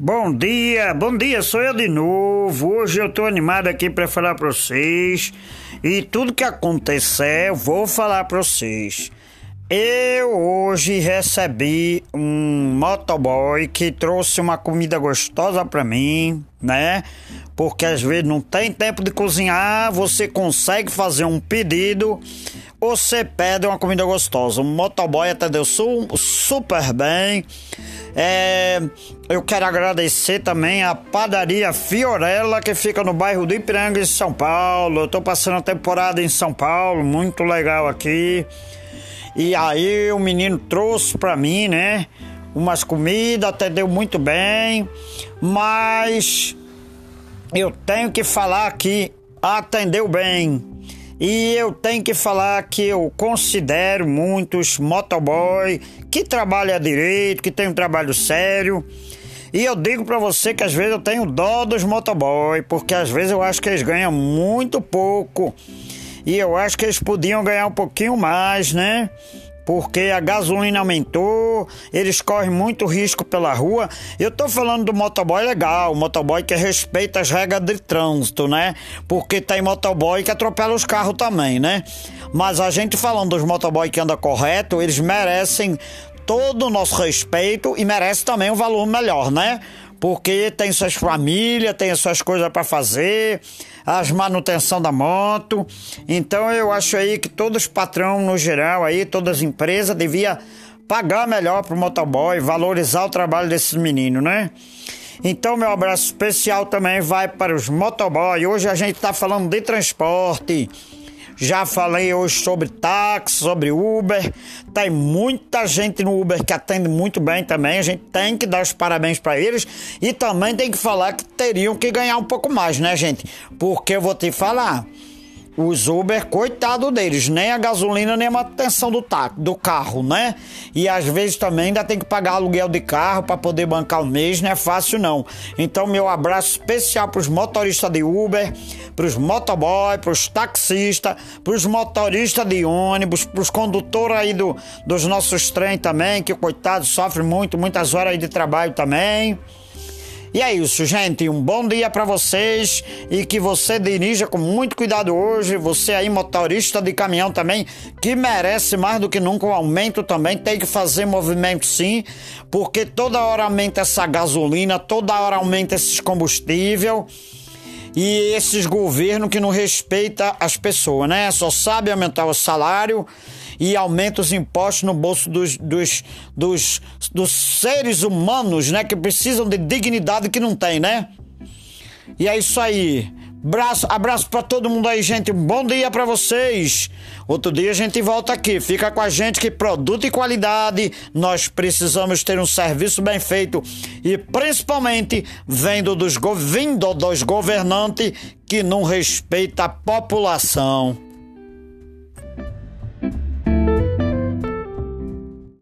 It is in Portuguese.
Bom dia, bom dia, sou eu de novo. Hoje eu tô animado aqui para falar para vocês e tudo que acontecer eu vou falar para vocês. Eu hoje recebi um motoboy que trouxe uma comida gostosa para mim, né? Porque às vezes não tem tempo de cozinhar, você consegue fazer um pedido você pede uma comida gostosa. O motoboy atendeu super bem. É, eu quero agradecer também a padaria Fiorella, que fica no bairro do Ipiranga, em São Paulo. Eu tô passando a temporada em São Paulo, muito legal aqui. E aí o menino trouxe pra mim, né? Umas comidas, atendeu muito bem, mas eu tenho que falar que atendeu bem. E eu tenho que falar que eu considero muitos motoboy que trabalham direito, que tem um trabalho sério. E eu digo para você que às vezes eu tenho dó dos motoboy, porque às vezes eu acho que eles ganham muito pouco. E eu acho que eles podiam ganhar um pouquinho mais, né? Porque a gasolina aumentou, eles correm muito risco pela rua. Eu tô falando do motoboy legal, motoboy que respeita as regras de trânsito, né? Porque tem motoboy que atropela os carros também, né? Mas a gente falando dos motoboy que anda correto, eles merecem todo o nosso respeito e merecem também um valor melhor, né? Porque tem suas famílias, tem as suas coisas para fazer, as manutenção da moto. Então eu acho aí que todos os patrão no geral aí, todas as empresas devia pagar melhor pro motoboy, valorizar o trabalho desses meninos, né? Então meu abraço especial também vai para os motoboy. Hoje a gente está falando de transporte. Já falei hoje sobre táxi, sobre Uber. Tem muita gente no Uber que atende muito bem também. A gente tem que dar os parabéns para eles e também tem que falar que teriam que ganhar um pouco mais, né, gente? Porque eu vou te falar os Uber, coitado deles, nem a gasolina nem a manutenção do, tá, do carro, né? E às vezes também ainda tem que pagar aluguel de carro para poder bancar o mês, não é fácil não. Então, meu abraço especial para os motoristas de Uber, para os motoboy, para os taxistas, para os motoristas de ônibus, para os condutores aí do, dos nossos trens também, que coitado sofre muito, muitas horas aí de trabalho também. E é isso, gente. Um bom dia para vocês e que você dirija com muito cuidado hoje. Você aí, motorista de caminhão também, que merece mais do que nunca um aumento também. Tem que fazer movimento sim, porque toda hora aumenta essa gasolina, toda hora aumenta esses combustível. E esses governos que não respeitam as pessoas, né? Só sabe aumentar o salário e aumenta os impostos no bolso dos, dos, dos, dos seres humanos, né? Que precisam de dignidade que não tem, né? E é isso aí. Abraço, abraço para todo mundo aí, gente. Um bom dia para vocês. Outro dia a gente volta aqui. Fica com a gente que produto e qualidade. Nós precisamos ter um serviço bem feito e principalmente vendo dos, vindo dos governantes que não respeita a população.